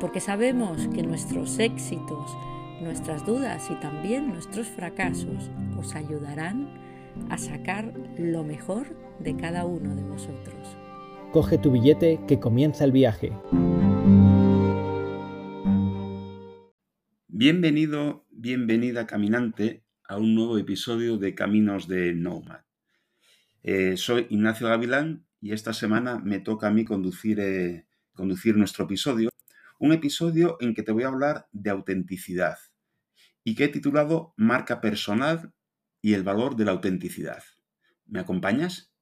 porque sabemos que nuestros éxitos, nuestras dudas y también nuestros fracasos os ayudarán a sacar lo mejor de cada uno de vosotros. Coge tu billete que comienza el viaje. Bienvenido, bienvenida caminante a un nuevo episodio de Caminos de Nomad. Eh, soy Ignacio Gavilán y esta semana me toca a mí conducir, eh, conducir nuestro episodio un episodio en que te voy a hablar de autenticidad y que he titulado Marca personal y el valor de la autenticidad. ¿Me acompañas?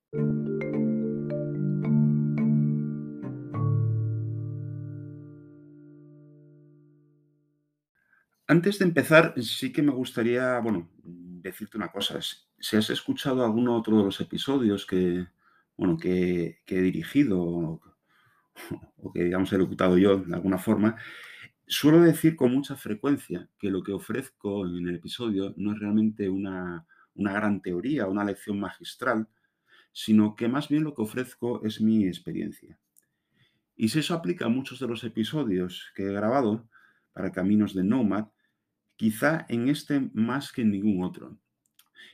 Antes de empezar, sí que me gustaría, bueno, decirte una cosa. Si has escuchado alguno otro de los episodios que, bueno, que, que he dirigido o que digamos he locutado yo de alguna forma, suelo decir con mucha frecuencia que lo que ofrezco en el episodio no es realmente una, una gran teoría, una lección magistral, sino que más bien lo que ofrezco es mi experiencia. Y si eso aplica a muchos de los episodios que he grabado para Caminos de Nomad, quizá en este más que en ningún otro.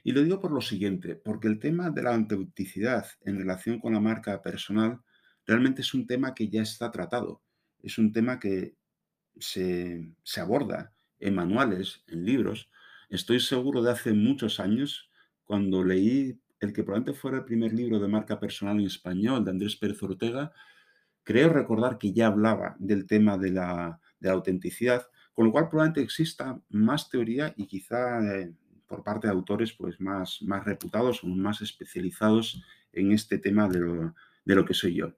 Y lo digo por lo siguiente, porque el tema de la autenticidad en relación con la marca personal realmente es un tema que ya está tratado. Es un tema que se, aborda en manuales, en libros. Estoy seguro de hace muchos años, cuando leí el que probablemente fuera el primer libro de marca personal en español de Andrés Pérez Ortega, creo recordar que ya hablaba del tema de la, autenticidad, con lo cual probablemente exista más teoría y quizá eh, por parte de autores pues, más, más reputados o más especializados en este tema de lo que soy yo.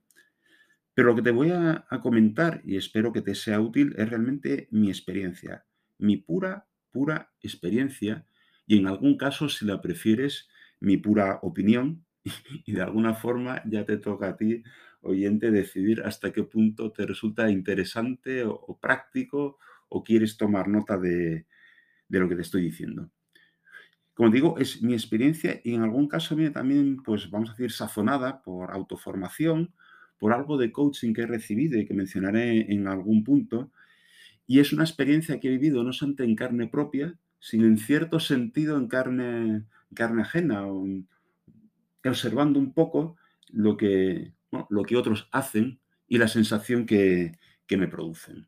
Pero lo que te voy a, comentar, y espero que te sea útil, es realmente mi experiencia, mi pura, pura experiencia, y en algún caso, si la prefieres, mi pura opinión, y de alguna forma ya te toca a ti, oyente, decidir hasta qué punto te resulta interesante o, práctico o quieres tomar nota de, de, lo que te estoy diciendo. Como digo, es mi experiencia y en algún caso viene también, pues vamos a decir, sazonada por autoformación por algo de coaching que he recibido y que mencionaré en algún punto. Y es una experiencia que he vivido no solamente en carne propia, sino en cierto sentido en carne, carne ajena, observando un poco lo que, lo que otros hacen y la sensación que, que me producen.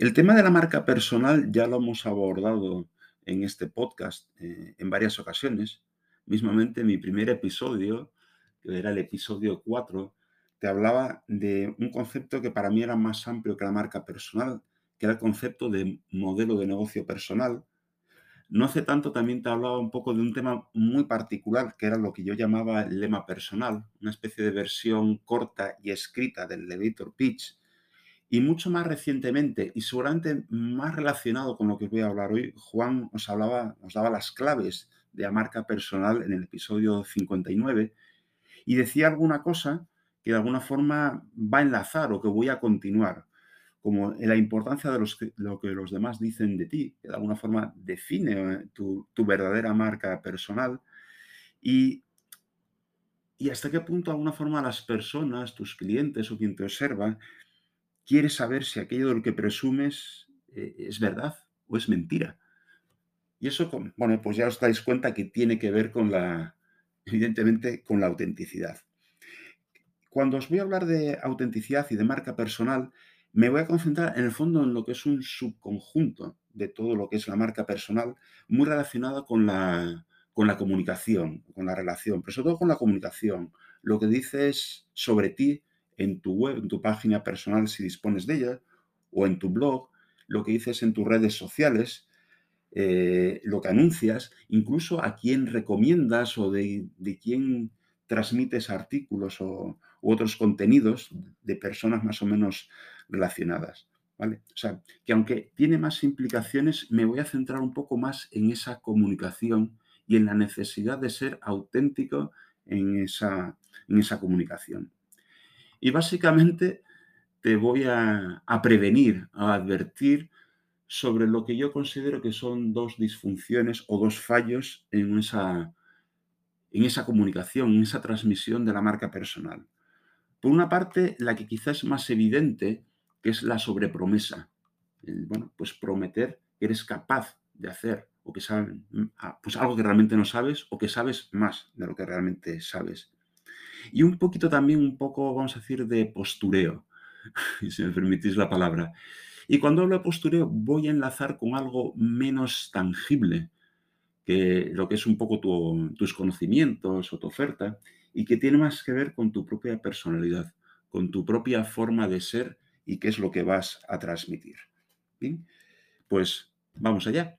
El tema de la marca personal ya lo hemos abordado en este podcast eh, en varias ocasiones. Mismamente mi primer episodio, que era el episodio 4, te hablaba de un concepto que para mí era más amplio que la marca personal, que era el concepto de modelo de negocio personal. No hace tanto también te hablaba un poco de un tema muy particular, que era lo que yo llamaba el lema personal, una especie de versión corta y escrita del elevator pitch, y mucho más recientemente, y seguramente más relacionado con lo que voy a hablar hoy, Juan os, hablaba, os daba las claves de la marca personal en el episodio 59 y decía alguna cosa que de alguna forma va a enlazar o que voy a continuar, como la importancia de los, lo que los demás dicen de ti, que de alguna forma define tu, tu verdadera marca personal y, y hasta qué punto de alguna forma las personas, tus clientes o quien te observa, quieres saber si aquello de lo que presumes eh, es verdad o es mentira. Y eso, bueno, pues ya os dais cuenta que tiene que ver con la, evidentemente, con la autenticidad. Cuando os voy a hablar de autenticidad y de marca personal, me voy a concentrar en el fondo en lo que es un subconjunto de todo lo que es la marca personal, muy relacionado con la, con la comunicación, con la relación, pero sobre todo con la comunicación. Lo que dices sobre ti en tu web, en tu página personal si dispones de ella, o en tu blog, lo que dices en tus redes sociales, eh, lo que anuncias, incluso a quién recomiendas o de, quién transmites artículos o, u otros contenidos de personas más o menos relacionadas. ¿Vale? O sea, que aunque tiene más implicaciones, me voy a centrar un poco más en esa comunicación y en la necesidad de ser auténtico en esa, en esa comunicación. Y básicamente te voy a, prevenir, a advertir sobre lo que yo considero que son dos disfunciones o dos fallos en esa, en esa comunicación, en esa transmisión de la marca personal. Por una parte, la que quizás es más evidente, que es la sobrepromesa. Bueno, pues prometer que eres capaz de hacer o que sabes, ah, pues algo que realmente no sabes o que sabes más de lo que realmente sabes. Y un poquito también, un poco, vamos a decir, de postureo, si me permitís la palabra. Y cuando hablo de postureo, voy a enlazar con algo menos tangible, que lo que es un poco tus conocimientos o tu oferta, y que tiene más que ver con tu propia personalidad, con tu propia forma de ser y qué es lo que vas a transmitir. ¿Bien? Pues vamos allá.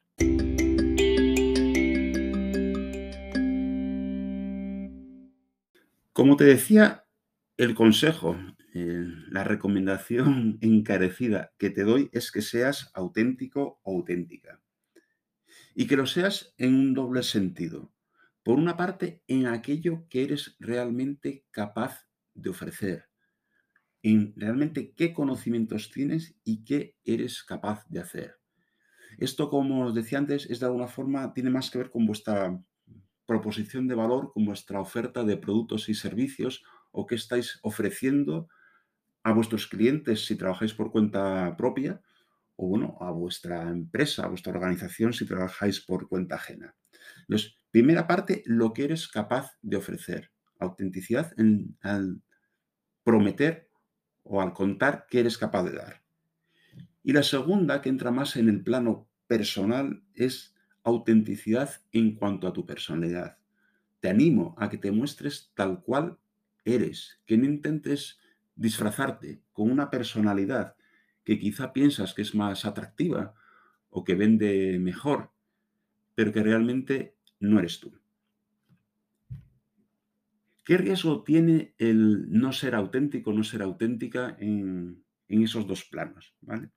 Como te decía, el consejo, eh, la recomendación encarecida que te doy es que seas auténtico o auténtica. Y que lo seas en un doble sentido. Por una parte, en aquello que eres realmente capaz de ofrecer. En realmente qué conocimientos tienes y qué eres capaz de hacer. Esto, como os decía antes, es de alguna forma, tiene más que ver con vuestra proposición de valor, con vuestra oferta de productos y servicios o qué estáis ofreciendo a vuestros clientes si trabajáis por cuenta propia o bueno, a vuestra empresa, a vuestra organización si trabajáis por cuenta ajena. Entonces, primera parte, lo que eres capaz de ofrecer. Autenticidad en, al prometer o al contar qué eres capaz de dar. Y la segunda, que entra más en el plano personal, es autenticidad en cuanto a tu personalidad. Te animo a que te muestres tal cual eres, que no intentes disfrazarte con una personalidad que quizá piensas que es más atractiva o que vende mejor, pero que realmente no eres tú. ¿Qué riesgo tiene el no ser auténtico, no ser auténtica en, esos dos planos? ¿vale?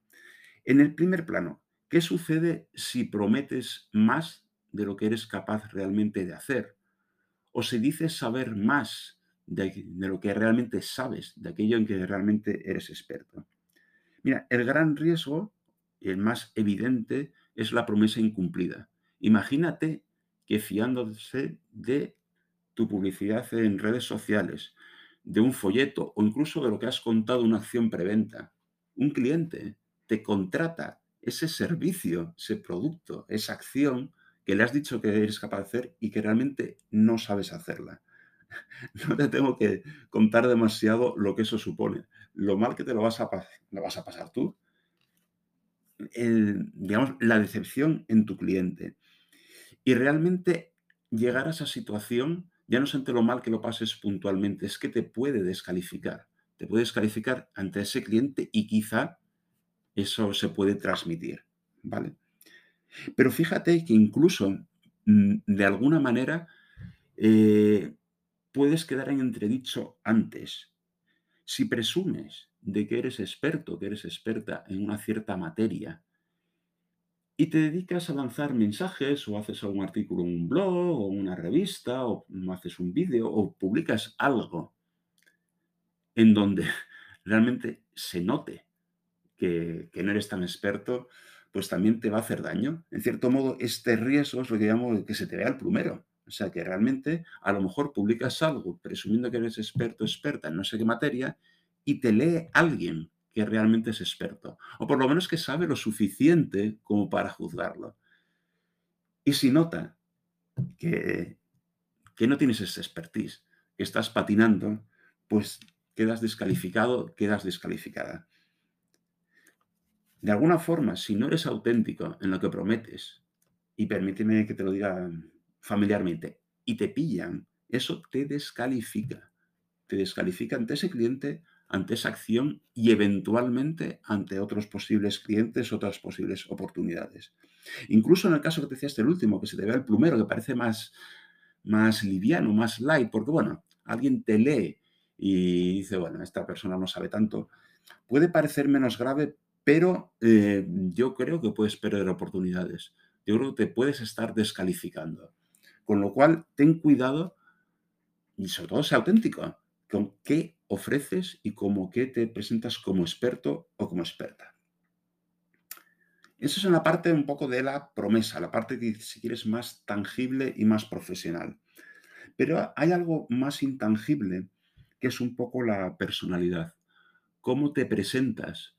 En el primer plano, ¿qué sucede si prometes más de lo que eres capaz realmente de hacer? O si dices saber más de, lo que realmente sabes, de aquello en que realmente eres experto. Mira, el gran riesgo, el más evidente, es la promesa incumplida. Imagínate que fiándose de tu publicidad en redes sociales, de un folleto o incluso de lo que has contado una acción preventa, un cliente te contrata ese servicio, ese producto, esa acción que le has dicho que eres capaz de hacer y que realmente no sabes hacerla. no te tengo que contar demasiado lo que eso supone. Lo mal que te lo vas a, lo vas a pasar tú. digamos, la decepción en tu cliente. Y realmente llegar a esa situación, ya no es ante lo mal que lo pases puntualmente, es que te puede descalificar. Te puede descalificar ante ese cliente y quizá eso se puede transmitir. ¿Vale? Pero fíjate que incluso mm, de alguna manera eh, puedes quedar en entredicho antes. Si presumes de que eres experto, que eres experta en una cierta materia, y te dedicas a lanzar mensajes o haces algún artículo en un blog o una revista o haces un vídeo o publicas algo en donde realmente se note que, no eres tan experto, pues también te va a hacer daño. En cierto modo, este riesgo es lo que llamo que se te vea el plumero. O sea, que realmente a lo mejor publicas algo presumiendo que eres experto, experta en no sé qué materia y te lee alguien que realmente es experto, o por lo menos que sabe lo suficiente como para juzgarlo. Y si nota que, que no tienes esa expertise, que estás patinando, pues quedas descalificado, quedas descalificada. De alguna forma, si no eres auténtico en lo que prometes, y permíteme que te lo diga familiarmente y te pillan, eso te descalifica. Te descalifica ante ese cliente, ante esa acción y eventualmente ante otros posibles clientes, otras posibles oportunidades. Incluso en el caso que te decía este el último, que se te vea el plumero, que parece más, más liviano, más light, porque bueno, alguien te lee y dice, bueno, esta persona no sabe tanto, puede parecer menos grave, pero eh, yo creo que puedes perder oportunidades. Yo creo que te puedes estar descalificando. Con lo cual, ten cuidado y sobre todo sea auténtico con qué ofreces y como qué te presentas como experto o como experta. Eso es una parte un poco de la promesa, la parte que si quieres más tangible y más profesional. Pero hay algo más intangible que es un poco la personalidad. Cómo te presentas.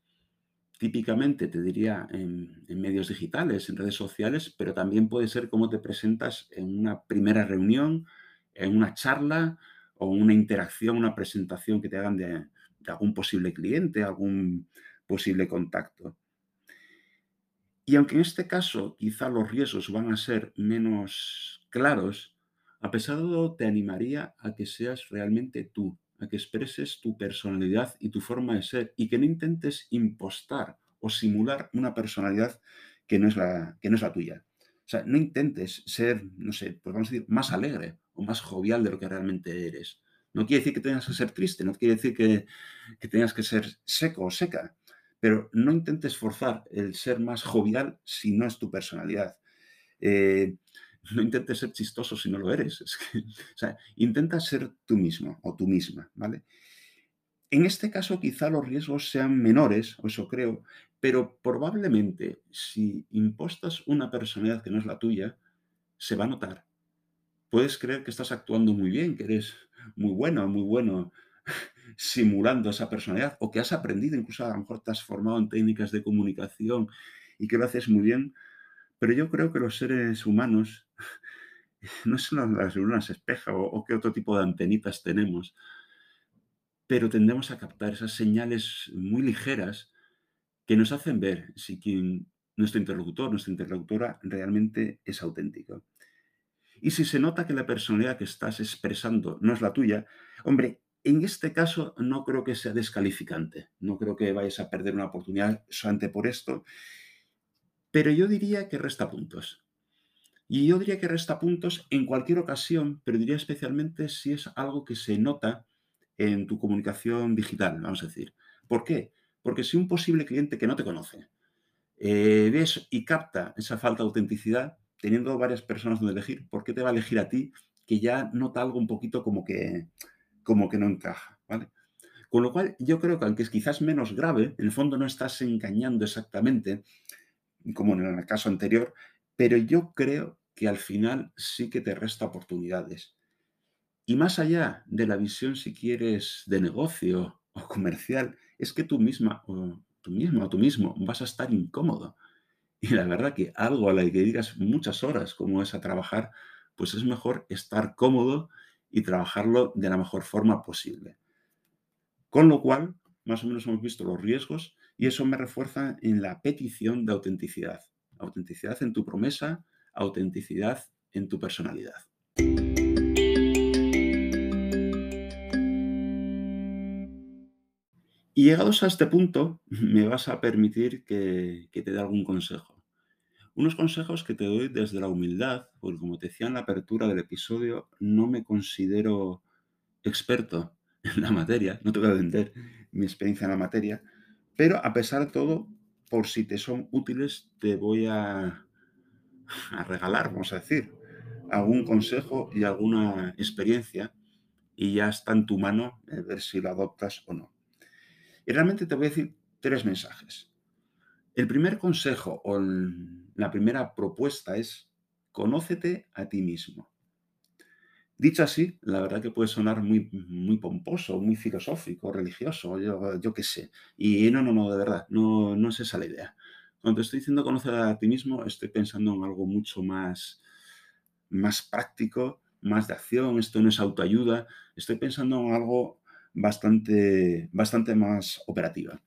Típicamente te diría en, medios digitales, en redes sociales, pero también puede ser cómo te presentas en una primera reunión, en una charla o una interacción, una presentación que te hagan de, algún posible cliente, algún posible contacto. Y aunque en este caso quizá los riesgos van a ser menos claros, a pesar de todo te animaría a que seas realmente tú, a que expreses tu personalidad y tu forma de ser y que no intentes impostar o simular una personalidad que no es la, que no es la tuya. O sea, no intentes ser, no sé, pues vamos a decir, más alegre o más jovial de lo que realmente eres. No quiere decir que tengas que ser triste, no quiere decir que, tengas que ser seco o seca, pero no intentes forzar el ser más jovial si no es tu personalidad. Eh, no intentes ser chistoso si no lo eres. o sea, intenta ser tú mismo o tú misma, ¿vale? En este caso quizá los riesgos sean menores, o eso creo, pero probablemente si impostas una personalidad que no es la tuya, se va a notar. Puedes creer que estás actuando muy bien, que eres muy bueno, muy bueno simulando esa personalidad, o que has aprendido, incluso a lo mejor te has formado en técnicas de comunicación y que lo haces muy bien, pero yo creo que los seres humanos no son las lunas espeja o, o qué otro tipo de antenitas tenemos, pero tendemos a captar esas señales muy ligeras que nos hacen ver si quien, nuestro interlocutor, nuestra interlocutora realmente es auténtico. Y si se nota que la personalidad que estás expresando no es la tuya, hombre, en este caso no creo que sea descalificante, no creo que vayas a perder una oportunidad solamente por esto, pero yo diría que resta puntos. Y yo diría que resta puntos en cualquier ocasión, pero diría especialmente si es algo que se nota en tu comunicación digital, vamos a decir. ¿Por qué? Porque si un posible cliente que no te conoce eh, ves y capta esa falta de autenticidad, teniendo varias personas donde elegir, ¿por qué te va a elegir a ti que ya nota algo un poquito como que, como que no encaja? ¿vale? Con lo cual, yo creo que aunque es quizás menos grave, en el fondo no estás engañando exactamente, como en el caso anterior, pero yo creo que al final sí que te resta oportunidades. Y más allá de la visión, si quieres, de negocio o comercial, es que tú misma o tú mismo o tú mismo vas a estar incómodo. Y la verdad que algo a la que digas muchas horas como es a trabajar, pues es mejor estar cómodo y trabajarlo de la mejor forma posible. Con lo cual, más o menos hemos visto los riesgos y eso me refuerza en la petición de autenticidad. Autenticidad en tu promesa, autenticidad en tu personalidad. Y llegados a este punto, me vas a permitir que, te dé algún consejo. Unos consejos que te doy desde la humildad, porque como te decía en la apertura del episodio, no me considero experto en la materia, no te voy a vender mi experiencia en la materia, pero a pesar de todo, por si te son útiles, te voy a, a regalar, vamos a decir, algún consejo y alguna experiencia y ya está en tu mano ver si lo adoptas o no. Y realmente te voy a decir tres mensajes. El primer consejo o la primera propuesta es conócete a ti mismo. Dicho así, la verdad que puede sonar muy, muy pomposo, muy filosófico, religioso, yo, yo qué sé. Y no, no, no, de verdad, no, no es esa la idea. Cuando estoy diciendo conocer a ti mismo, estoy pensando en algo mucho más, más práctico, más de acción. Esto no es autoayuda. Estoy pensando en algo bastante, bastante más operativa.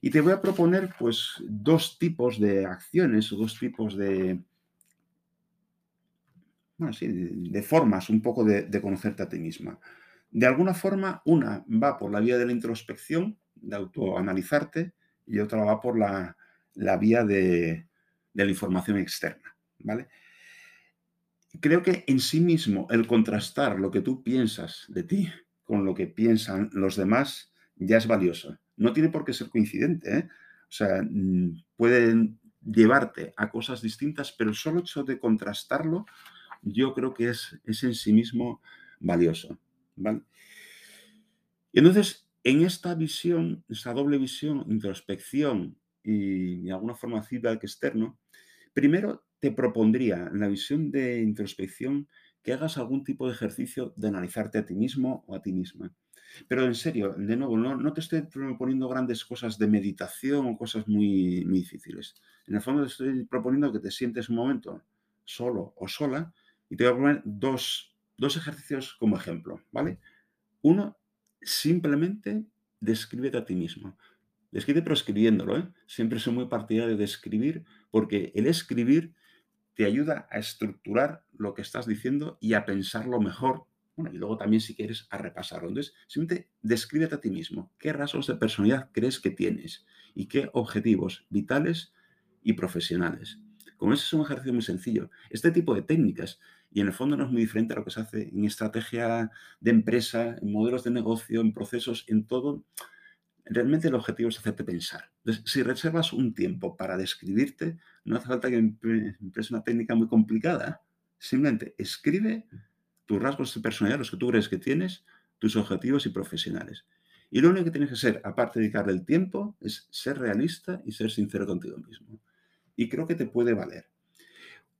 Y te voy a proponer pues dos tipos de acciones o dos tipos de, bueno, sí, de, formas un poco de, conocerte a ti misma. De alguna forma, una va por la vía de la introspección, de autoanalizarte, y otra va por la, vía de, de, la información externa. ¿vale? Creo que en sí mismo el contrastar lo que tú piensas de ti con lo que piensan los demás ya es valioso. No tiene por qué ser coincidente, ¿eh? O sea, mm, pueden llevarte a cosas distintas, pero el solo hecho de contrastarlo, yo creo que es, es en sí mismo valioso. ¿vale? Y entonces, en esta visión, esta doble visión, introspección y de alguna forma feedback externo, primero te propondría en la visión de introspección que hagas algún tipo de ejercicio de analizarte a ti mismo o a ti misma. Pero en serio, de nuevo, no, te estoy proponiendo grandes cosas de meditación o cosas muy, muy difíciles. En el fondo te estoy proponiendo que te sientes un momento solo o sola y te voy a poner dos, dos ejercicios como ejemplo, ¿vale? Uno, simplemente descríbete a ti mismo. Describe pero escribiéndolo, ¿eh? Siempre soy muy partidario de escribir porque el escribir te ayuda a estructurar lo que estás diciendo y a pensarlo mejor. Bueno, y luego también si quieres a repasarlo. Entonces, simplemente descríbete a ti mismo. ¿Qué rasgos de personalidad crees que tienes? ¿Y qué objetivos vitales y profesionales? Como ese es un ejercicio muy sencillo. Este tipo de técnicas, y en el fondo no es muy diferente a lo que se hace en estrategia de empresa, en modelos de negocio, en procesos, en todo, realmente el objetivo es hacerte pensar. Entonces, si reservas un tiempo para describirte, no hace falta que emplees una técnica muy complicada. Simplemente escribe tus rasgos de personalidad, los que tú crees que tienes, tus objetivos y profesionales. Y lo único que tienes que ser, aparte de dedicarle el tiempo, es ser realista y ser sincero contigo mismo. Y creo que te puede valer.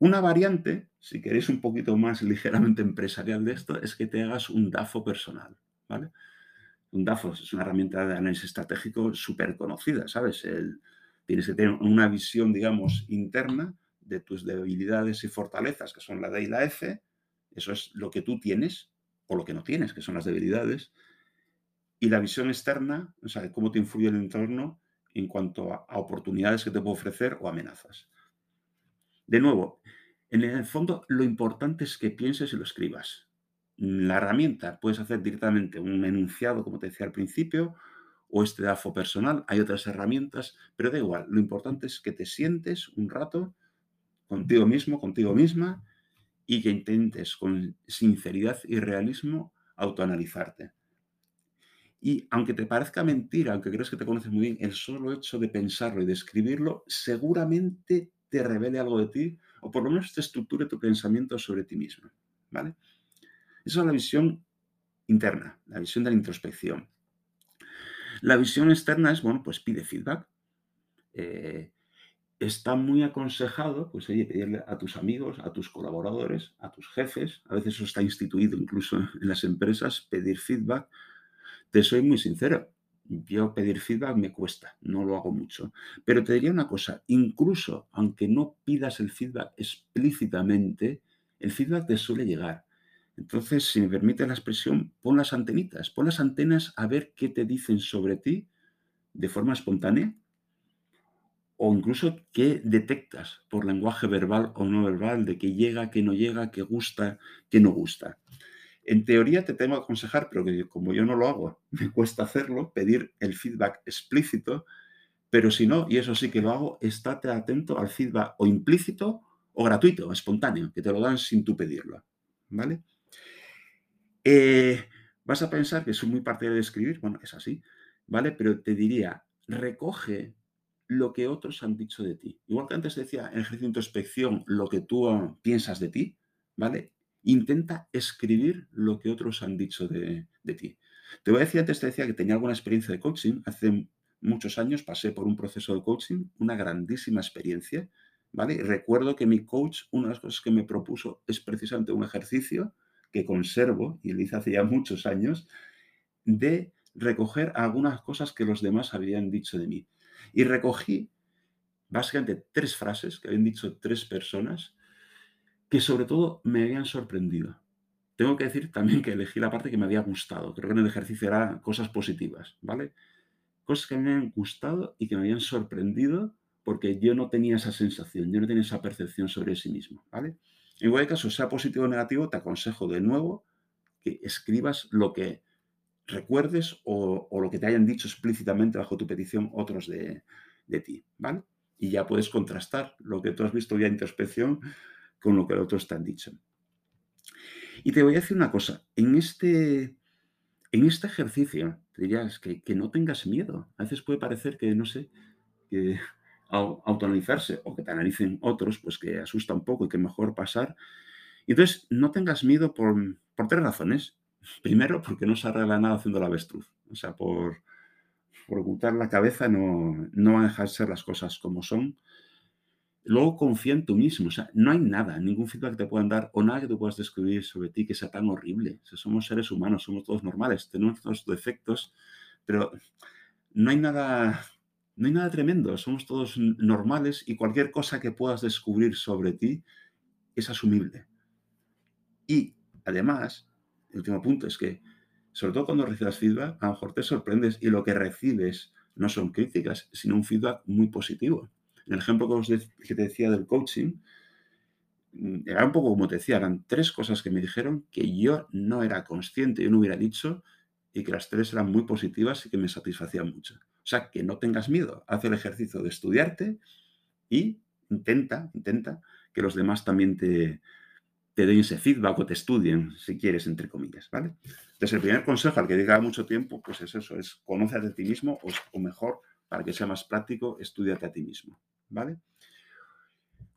Una variante, si queréis un poquito más ligeramente empresarial de esto, es que te hagas un DAFO personal. ¿vale? un DAFO es una herramienta de análisis estratégico súper conocida, ¿sabes? tienes que tener una visión, digamos, interna de tus debilidades y fortalezas, que son la D y la F. Eso es lo que tú tienes o lo que no tienes, que son las debilidades. Y la visión externa, o sea, cómo te influye el entorno en cuanto a, a oportunidades que te puede ofrecer o amenazas. De nuevo, en el fondo, lo importante es que pienses y lo escribas la herramienta. Puedes hacer directamente un enunciado, como te decía al principio, o este DAFO personal. Hay otras herramientas, pero da igual. Lo importante es que te sientes un rato contigo mismo, contigo misma, y que intentes con sinceridad y realismo autoanalizarte. Y aunque te parezca mentira, aunque crees que te conoces muy bien, el solo hecho de pensarlo y de escribirlo seguramente te revele algo de ti, o por lo menos te estructure tu pensamiento sobre ti mismo. ¿Vale? Esa es la visión interna, la visión de la introspección. La visión externa es, bueno, pues pide feedback. Eh, está muy aconsejado, pues pedirle a tus amigos, a tus colaboradores, a tus jefes, a veces eso está instituido incluso en las empresas, pedir feedback. Te soy muy sincero, yo pedir feedback me cuesta, no lo hago mucho. Pero te diría una cosa, incluso aunque no pidas el feedback explícitamente, el feedback te suele llegar. Entonces, si me permite la expresión, pon las antenitas, pon las antenas a ver qué te dicen sobre ti de forma espontánea o incluso qué detectas por lenguaje verbal o no verbal de que llega, que no llega, que gusta, que no gusta. En teoría te tengo que aconsejar, pero que como yo no lo hago, me cuesta hacerlo, pedir el feedback explícito, pero si no, y eso sí que lo hago, estate atento al feedback o implícito o gratuito, espontáneo, que te lo dan sin tú pedirlo. ¿Vale? Eh, vas a pensar que soy muy partidario de escribir, bueno, es así, ¿vale? Pero te diría, recoge lo que otros han dicho de ti. Igual que antes decía en ejercicio de introspección lo que tú piensas de ti, ¿vale? Intenta escribir lo que otros han dicho de, de ti. Te voy a decir, antes te decía que tenía alguna experiencia de coaching. Hace muchos años pasé por un proceso de coaching, una grandísima experiencia, ¿vale? recuerdo que mi coach, una de las cosas que me propuso es precisamente un ejercicio que conservo, y lo hice hace ya muchos años, de recoger algunas cosas que los demás habían dicho de mí. Y recogí básicamente tres frases que habían dicho tres personas que sobre todo me habían sorprendido. Tengo que decir también que elegí la parte que me había gustado. Creo que en el ejercicio era cosas positivas, ¿vale? Cosas que me habían gustado y que me habían sorprendido porque yo no tenía esa sensación, yo no tenía esa percepción sobre sí mismo, ¿vale? En cualquier caso, sea positivo o negativo, te aconsejo de nuevo que escribas lo que recuerdes o, lo que te hayan dicho explícitamente bajo tu petición otros de, ti, ¿vale? Y ya puedes contrastar lo que tú has visto vía introspección con lo que otros te han dicho. Y te voy a decir una cosa, en este en este ejercicio, te dirías que, que no tengas miedo. A veces puede parecer que, no sé, que autoanalizarse o que te analicen otros, pues que asusta un poco y que mejor pasar. Y entonces, no tengas miedo por, por tres razones. Primero, porque no se arregla nada haciendo la avestruz. O sea, por, por ocultar la cabeza no, no van a dejar ser las cosas como son. Luego confía en tú mismo. O sea, no hay nada, ningún feedback que te puedan dar o nada que tú puedas descubrir sobre ti que sea tan horrible. O somos seres humanos, somos todos normales, tenemos nuestros defectos, pero no hay nada, no hay nada tremendo. Somos todos normales y cualquier cosa que puedas descubrir sobre ti es asumible. Y además, el último punto es que, sobre todo cuando recibas feedback, a lo mejor te sorprendes y lo que recibes no son críticas, sino un feedback muy positivo. El ejemplo que, te decía del coaching, mm, era un poco como te decía, eran tres cosas que me dijeron que yo no era consciente, yo no hubiera dicho y que las tres eran muy positivas y que me satisfacían mucho. O sea, que no tengas miedo, haz el ejercicio de estudiarte y intenta, intenta que los demás también te, den ese feedback o te estudien, si quieres, entre comillas, ¿vale? Entonces, el primer consejo al que diga mucho tiempo, pues es eso, es conocer a ti mismo o, mejor, para que sea más práctico, estudiate a ti mismo, ¿vale?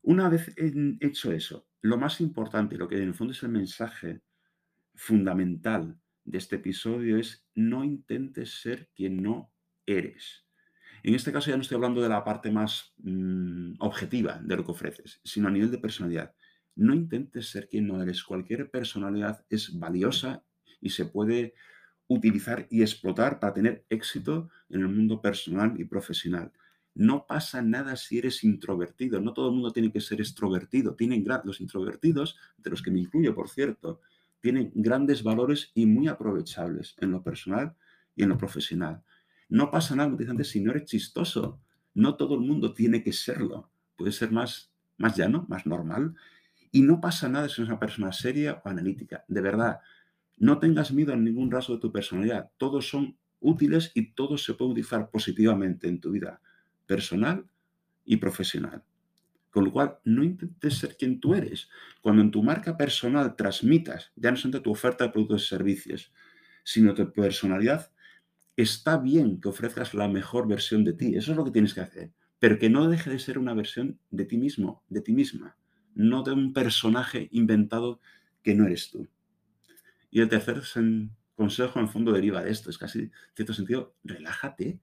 Una vez hecho eso, lo más importante, lo que en el fondo es el mensaje fundamental de este episodio es no intentes ser quien no eres. En este caso ya no estoy hablando de la parte más mm, objetiva de lo que ofreces, sino a nivel de personalidad. No intentes ser quien no eres. Cualquier personalidad es valiosa y se puede utilizar y explotar para tener éxito en el mundo personal y profesional. No pasa nada si eres introvertido. No todo el mundo tiene que ser extrovertido. Tienen los introvertidos, de los que me incluyo, por cierto, tienen grandes valores y muy aprovechables en lo personal y en lo profesional. No pasa nada, antes, si no eres chistoso. No todo el mundo tiene que serlo. Puede ser más, más llano, más normal y no pasa nada si eres una persona seria o analítica. De verdad, no tengas miedo en ningún rasgo de tu personalidad. Todos son útiles y todos se pueden utilizar positivamente en tu vida personal y profesional. Con lo cual, no intentes ser quien tú eres. Cuando en tu marca personal transmitas, ya no solamente tu oferta de productos y servicios, sino tu personalidad, está bien que ofrezcas la mejor versión de ti. Eso es lo que tienes que hacer. Pero que no deje de ser una versión de ti mismo, de ti misma no de un personaje inventado que no eres tú. Y el tercer consejo, en el fondo, deriva de esto. Es casi, en cierto sentido, relájate.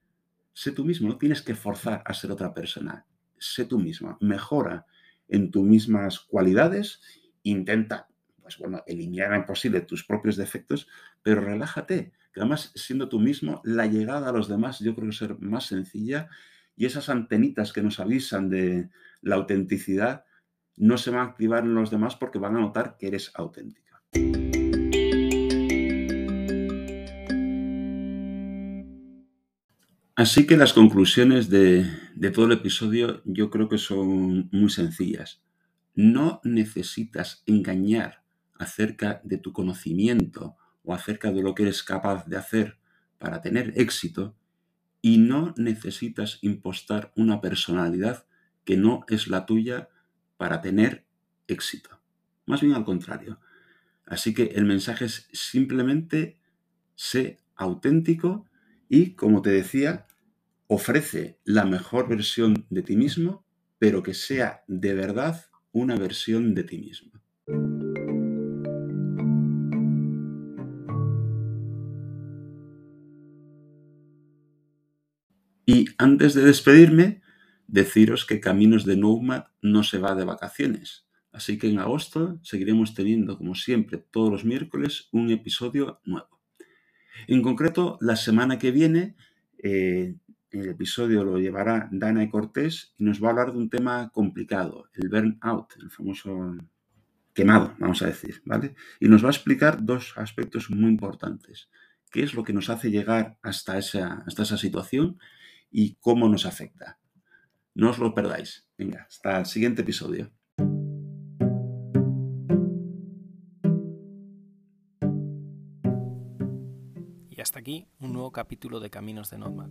Sé tú mismo, no tienes que forzar a ser otra persona. Sé tú misma, mejora en tus mismas cualidades, intenta, pues bueno, eliminar en posible tus propios defectos, pero relájate, que además siendo tú mismo, la llegada a los demás yo creo que ser más sencilla y esas antenitas que nos avisan de la autenticidad no se van a activar en los demás porque van a notar que eres auténtica. Así que las conclusiones de, todo el episodio yo creo que son muy sencillas. No necesitas engañar acerca de tu conocimiento o acerca de lo que eres capaz de hacer para tener éxito y no necesitas impostar una personalidad que no es la tuya para tener éxito. Más bien al contrario. Así que el mensaje es simplemente sé auténtico y, como te decía, ofrece la mejor versión de ti mismo, pero que sea de verdad una versión de ti mismo. Y antes de despedirme, deciros que Caminos de Nomad no se va de vacaciones. Así que en agosto seguiremos teniendo, como siempre, todos los miércoles un episodio nuevo. En concreto, la semana que viene, eh, el episodio lo llevará Dana y Cortés y nos va a hablar de un tema complicado, el burnout, el famoso quemado, vamos a decir, ¿vale? Y nos va a explicar dos aspectos muy importantes. ¿Qué es lo que nos hace llegar hasta esa, hasta esa situación y cómo nos afecta? No os lo perdáis. Venga, hasta el siguiente episodio. Y hasta aquí un nuevo capítulo de Caminos de Nomad,